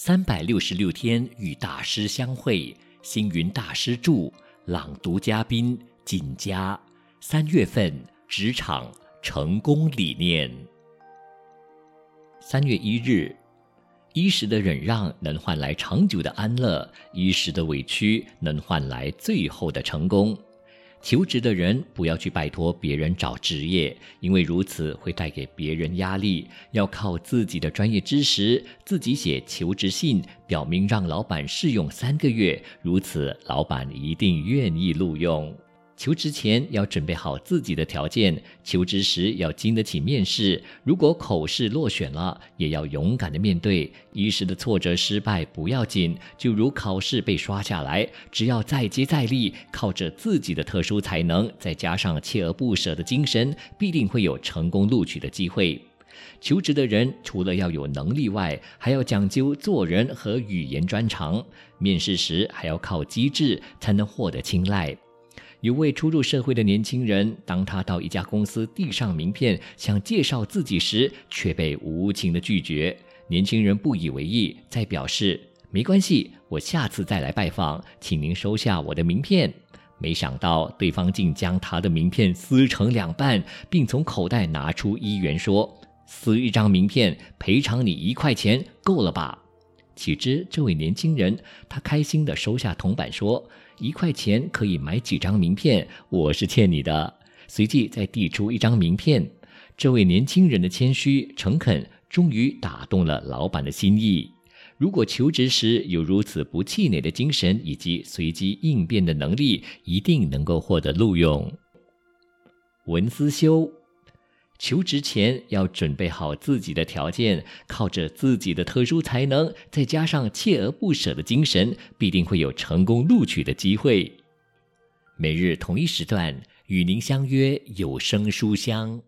三百六十六天与大师相会，星云大师著，朗读嘉宾锦嘉。三月份职场成功理念。三月一日，一时的忍让能换来长久的安乐，一时的委屈能换来最后的成功。求职的人不要去拜托别人找职业，因为如此会带给别人压力。要靠自己的专业知识，自己写求职信，表明让老板试用三个月，如此老板一定愿意录用。求职前要准备好自己的条件，求职时要经得起面试。如果口试落选了，也要勇敢的面对。一时的挫折失败不要紧，就如考试被刷下来，只要再接再厉，靠着自己的特殊才能，再加上锲而不舍的精神，必定会有成功录取的机会。求职的人除了要有能力外，还要讲究做人和语言专长。面试时还要靠机智，才能获得青睐。有位初入社会的年轻人，当他到一家公司递上名片，想介绍自己时，却被无情的拒绝。年轻人不以为意，再表示：“没关系，我下次再来拜访，请您收下我的名片。”没想到对方竟将他的名片撕成两半，并从口袋拿出一元说：“撕一张名片，赔偿你一块钱，够了吧？”岂知这位年轻人，他开心地收下铜板说。一块钱可以买几张名片，我是欠你的。随即再递出一张名片，这位年轻人的谦虚诚恳，终于打动了老板的心意。如果求职时有如此不气馁的精神以及随机应变的能力，一定能够获得录用。文思修。求职前要准备好自己的条件，靠着自己的特殊才能，再加上锲而不舍的精神，必定会有成功录取的机会。每日同一时段与您相约有声书香。